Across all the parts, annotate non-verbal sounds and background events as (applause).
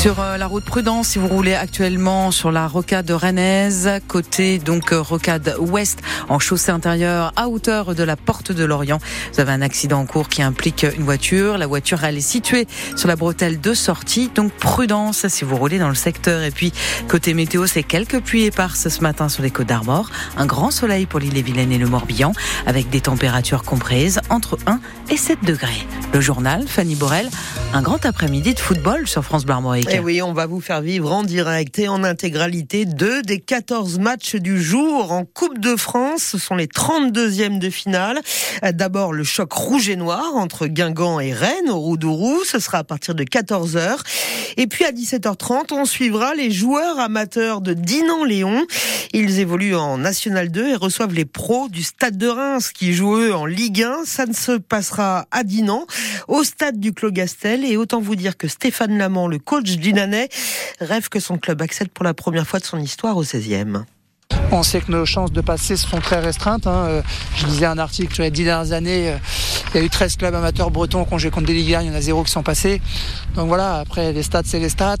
Sur euh, la route Prudence, si vous roulez actuellement sur la rocade rennaise, côté donc euh, rocade ouest en chaussée intérieure à hauteur de la porte de Lorient, vous avez un accident en cours qui implique une voiture. La voiture elle est située sur la bretelle de sortie, donc prudence si vous roulez dans le secteur. Et puis côté météo, c'est quelques pluies éparses ce matin sur les côtes d'Armor, un grand soleil pour l'île-et-Vilaine et le Morbihan, avec des températures comprises entre 1 et 7 degrés. Le journal, Fanny Borel, un grand après-midi de football sur France Bleu. Et oui, on va vous faire vivre en direct et en intégralité deux des 14 matchs du jour en Coupe de France. Ce sont les 32e de finale. D'abord, le choc rouge et noir entre Guingamp et Rennes au Roudourou. Ce sera à partir de 14h. Et puis à 17h30, on suivra les joueurs amateurs de Dinan-Léon. Ils évoluent en National 2 et reçoivent les pros du Stade de Reims qui jouent eux en Ligue 1. Ça ne se passera à Dinan, au stade du Clos Gastel. Et autant vous dire que Stéphane Lamont, le coach Dinanais, rêve que son club accède pour la première fois de son histoire au 16e. On sait que nos chances de passer sont très restreintes. Hein. Euh, je lisais un article sur les dix dernières années. Euh, il y a eu 13 clubs amateurs bretons qui ont joué contre des Ligue 1, il y en a zéro qui sont passés. Donc voilà, après les stats, c'est les stats.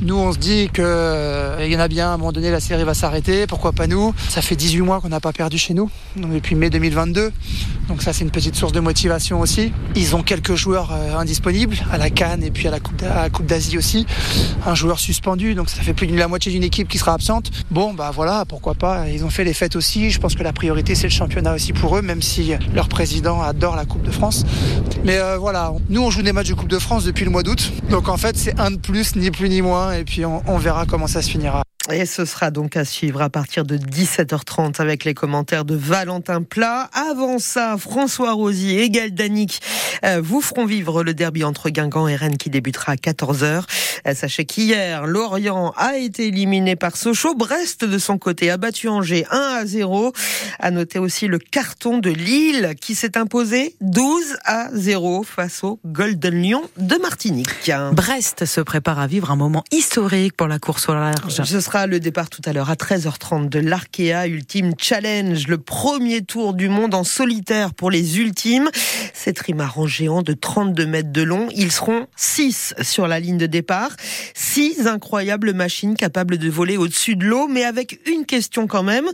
Nous, on se dit qu'il euh, y en a bien, à un moment donné, la série va s'arrêter. Pourquoi pas nous? Ça fait 18 mois qu'on n'a pas perdu chez nous, depuis mai 2022. Donc ça, c'est une petite source de motivation aussi. Ils ont quelques joueurs indisponibles, à la Cannes et puis à la Coupe d'Asie aussi. Un joueur suspendu, donc ça fait plus de la moitié d'une équipe qui sera absente. Bon, bah voilà, pourquoi pas. Ils ont fait les fêtes aussi. Je pense que la priorité, c'est le championnat aussi pour eux, même si leur président adore la Coupe de France. Mais euh, voilà, nous on joue des matchs de Coupe de France depuis le mois d'août. Donc en fait c'est un de plus, ni plus ni moins. Et puis on, on verra comment ça se finira. Et ce sera donc à suivre à partir de 17h30 avec les commentaires de Valentin Plat. Avant ça, François Rosier et Gaël Danic euh, vous feront vivre le derby entre Guingamp et Rennes qui débutera à 14h. Euh, sachez qu'hier, Lorient a été éliminé par Sochaux. Brest, de son côté, a battu Angers 1 à 0. À noter aussi le carton de Lille qui s'est imposé 12 à 0 face au Golden Lion de Martinique. Brest se prépare à vivre un moment historique pour la course au large le départ tout à l'heure à 13h30 de l'Arkea Ultime Challenge, le premier tour du monde en solitaire pour les ultimes. Ces trimarans géants de 32 mètres de long, ils seront 6 sur la ligne de départ. Six incroyables machines capables de voler au-dessus de l'eau, mais avec une question quand même.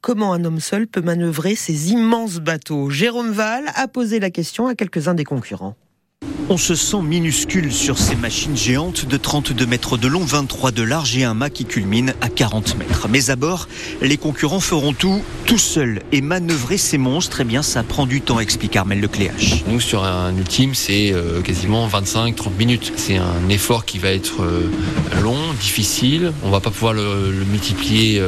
Comment un homme seul peut manœuvrer ces immenses bateaux? Jérôme Val a posé la question à quelques-uns des concurrents. On se sent minuscule sur ces machines géantes de 32 mètres de long, 23 de large et un mât qui culmine à 40 mètres. Mais à bord, les concurrents feront tout, tout seuls. Et manœuvrer ces monstres, eh bien, ça prend du temps, explique Armel Lecléache. Nous, sur un ultime, c'est euh, quasiment 25-30 minutes. C'est un effort qui va être euh, long, difficile. On va pas pouvoir le, multiplier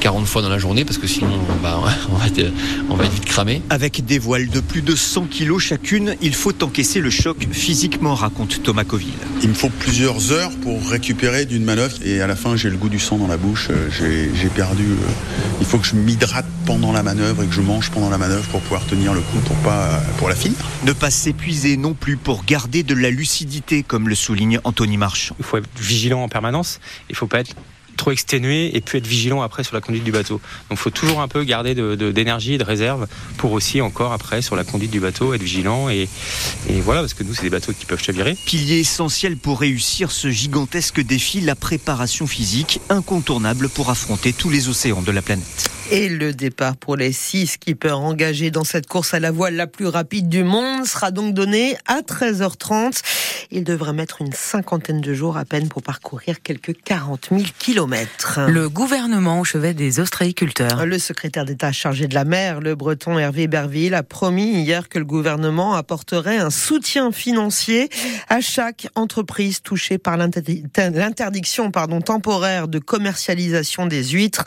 40 euh, fois dans la journée parce que sinon, bah, (laughs) on, va être, on va être vite cramé. Avec des voiles de plus de 100 kilos chacune, il faut encaisser le choc physiquement, raconte Thomas Coville. Il me faut plusieurs heures pour récupérer d'une manœuvre et à la fin j'ai le goût du sang dans la bouche, euh, j'ai perdu. Euh, il faut que je m'hydrate pendant la manœuvre et que je mange pendant la manœuvre pour pouvoir tenir le coup pour, pas, pour la finir. Ne pas s'épuiser non plus pour garder de la lucidité, comme le souligne Anthony Marchand. Il faut être vigilant en permanence, il ne faut pas être trop exténué et puis être vigilant après sur la conduite du bateau. Donc il faut toujours un peu garder d'énergie de, et de réserve pour aussi encore après sur la conduite du bateau être vigilant et, et voilà parce que nous c'est des bateaux qui peuvent chavirer. Pilier essentiel pour réussir ce gigantesque défi, la préparation physique incontournable pour affronter tous les océans de la planète. Et le départ pour les six skippers engagés dans cette course à la voile la plus rapide du monde sera donc donné à 13h30. Ils devraient mettre une cinquantaine de jours à peine pour parcourir quelques 40 000 kilomètres. Le gouvernement au chevet des ostréiculteurs. Le secrétaire d'État chargé de la mer, le breton Hervé Berville, a promis hier que le gouvernement apporterait un soutien financier à chaque entreprise touchée par l'interdiction pardon, temporaire de commercialisation des huîtres.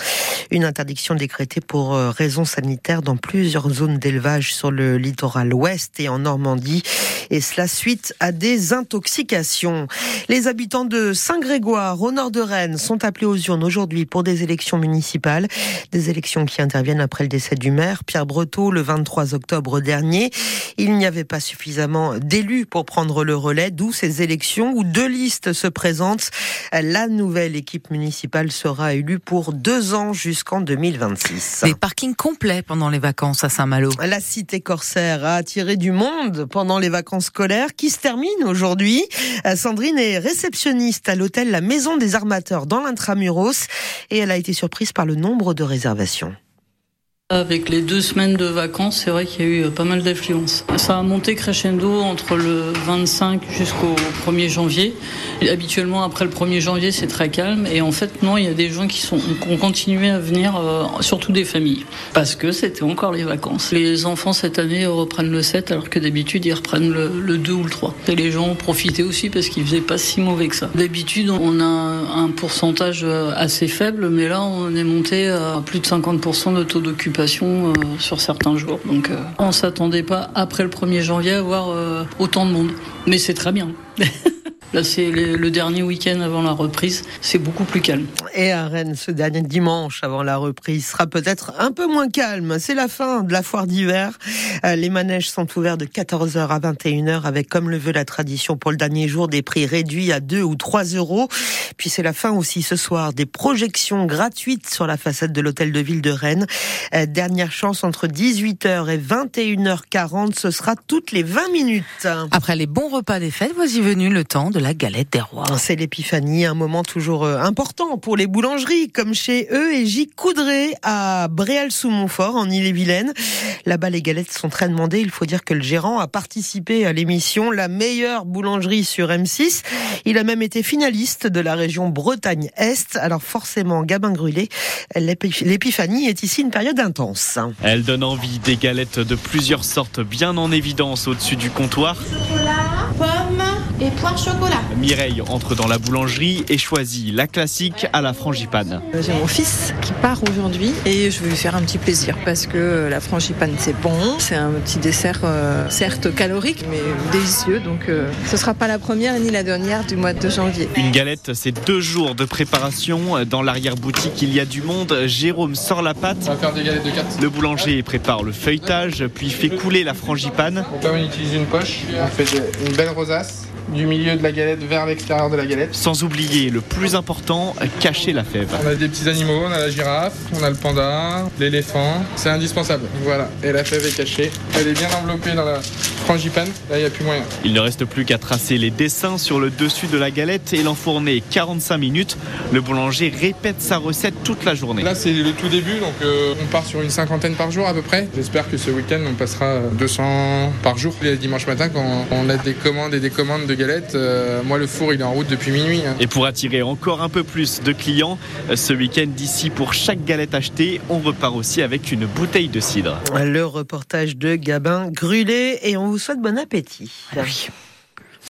Une interdiction décrétée pour euh, raisons sanitaires dans plusieurs zones d'élevage sur le littoral ouest et en Normandie. Et cela suite à des intoxications. Les habitants de Saint-Grégoire, au nord de Rennes, sont appelés aux urnes aujourd'hui pour des élections municipales. Des élections qui interviennent après le décès du maire Pierre Breteau le 23 octobre dernier. Il n'y avait pas suffisamment d'élus pour prendre le relais, d'où ces élections où deux listes se présentent. La nouvelle équipe municipale sera élue pour deux ans jusqu'en 2026. Des parkings complets pendant les vacances à Saint-Malo. La cité corsaire a attiré du monde pendant les vacances scolaires qui se terminent aujourd'hui. Sandrine est réceptionniste à l'hôtel La Maison des Armateurs dans l'Intramuros et elle a été surprise par le nombre de réservations. Avec les deux semaines de vacances, c'est vrai qu'il y a eu euh, pas mal d'affluence. Ça a monté crescendo entre le 25 jusqu'au 1er janvier. Habituellement, après le 1er janvier, c'est très calme. Et en fait, non, il y a des gens qui, ont continué à venir, euh, surtout des familles, parce que c'était encore les vacances. Les enfants, cette année, reprennent le 7, alors que d'habitude, ils reprennent le, le, 2 ou le 3. Et les gens ont profité aussi parce qu'ils faisaient pas si mauvais que ça. D'habitude, on a un pourcentage euh, assez faible, mais là, on est monté à plus de 50% de taux d'occupation euh, sur certains jours. Euh, on s'attendait pas après le 1er janvier à avoir euh, autant de monde. Mais c'est très bien. (laughs) Là, c'est le dernier week-end avant la reprise. C'est beaucoup plus calme. Et à Rennes, ce dernier dimanche avant la reprise sera peut-être un peu moins calme. C'est la fin de la foire d'hiver. Euh, les manèges sont ouverts de 14h à 21h avec, comme le veut la tradition pour le dernier jour, des prix réduits à 2 ou 3 euros. Puis c'est la fin aussi ce soir des projections gratuites sur la façade de l'hôtel de ville de Rennes. Euh, dernière chance entre 18h et 21h40. Ce sera toutes les 20 minutes. Après les bons repas des fêtes, voici venu le temps de la galette des rois. C'est l'épiphanie, un moment toujours euh, important pour les boulangeries, comme chez eux et J. Coudray à Bréal-sous-Montfort, en Ille-et-Vilaine. Là-bas, les galettes sont très demandées. Il faut dire que le gérant a participé à l'émission La meilleure boulangerie sur M6. Il a même été finaliste de la région Bretagne-Est. Alors forcément, Gabin Grulé, l'épiphanie est ici une période intense. Elle donne envie des galettes de plusieurs sortes bien en évidence au-dessus du comptoir. Et poire chocolat. Mireille entre dans la boulangerie et choisit la classique à la frangipane. J'ai mon fils qui part aujourd'hui et je vais lui faire un petit plaisir parce que la frangipane c'est bon, c'est un petit dessert euh, certes calorique mais délicieux donc euh, ce sera pas la première ni la dernière du mois de janvier. Une galette c'est deux jours de préparation. Dans l'arrière-boutique il y a du monde. Jérôme sort la pâte. On va faire des galettes de 4. Le boulanger prépare le feuilletage puis fait couler la frangipane. Donc là on utilise une poche, on fait une belle rosace du milieu de la galette vers l'extérieur de la galette. Sans oublier le plus important, cacher la fève. On a des petits animaux, on a la girafe, on a le panda, l'éléphant, c'est indispensable. Voilà, et la fève est cachée. Elle est bien enveloppée dans la frangipane, là il n'y a plus moyen. Il ne reste plus qu'à tracer les dessins sur le dessus de la galette et l'enfourner 45 minutes. Le boulanger répète sa recette toute la journée. Là c'est le tout début, donc euh, on part sur une cinquantaine par jour à peu près. J'espère que ce week-end on passera 200 par jour. Les dimanches matin quand on a des commandes et des commandes de galettes, euh, moi le four il est en route depuis minuit. Hein. Et pour attirer encore un peu plus de clients, euh, ce week-end d'ici pour chaque galette achetée, on repart aussi avec une bouteille de cidre. Le reportage de Gabin Grulé et on vous souhaite bon appétit. Ah.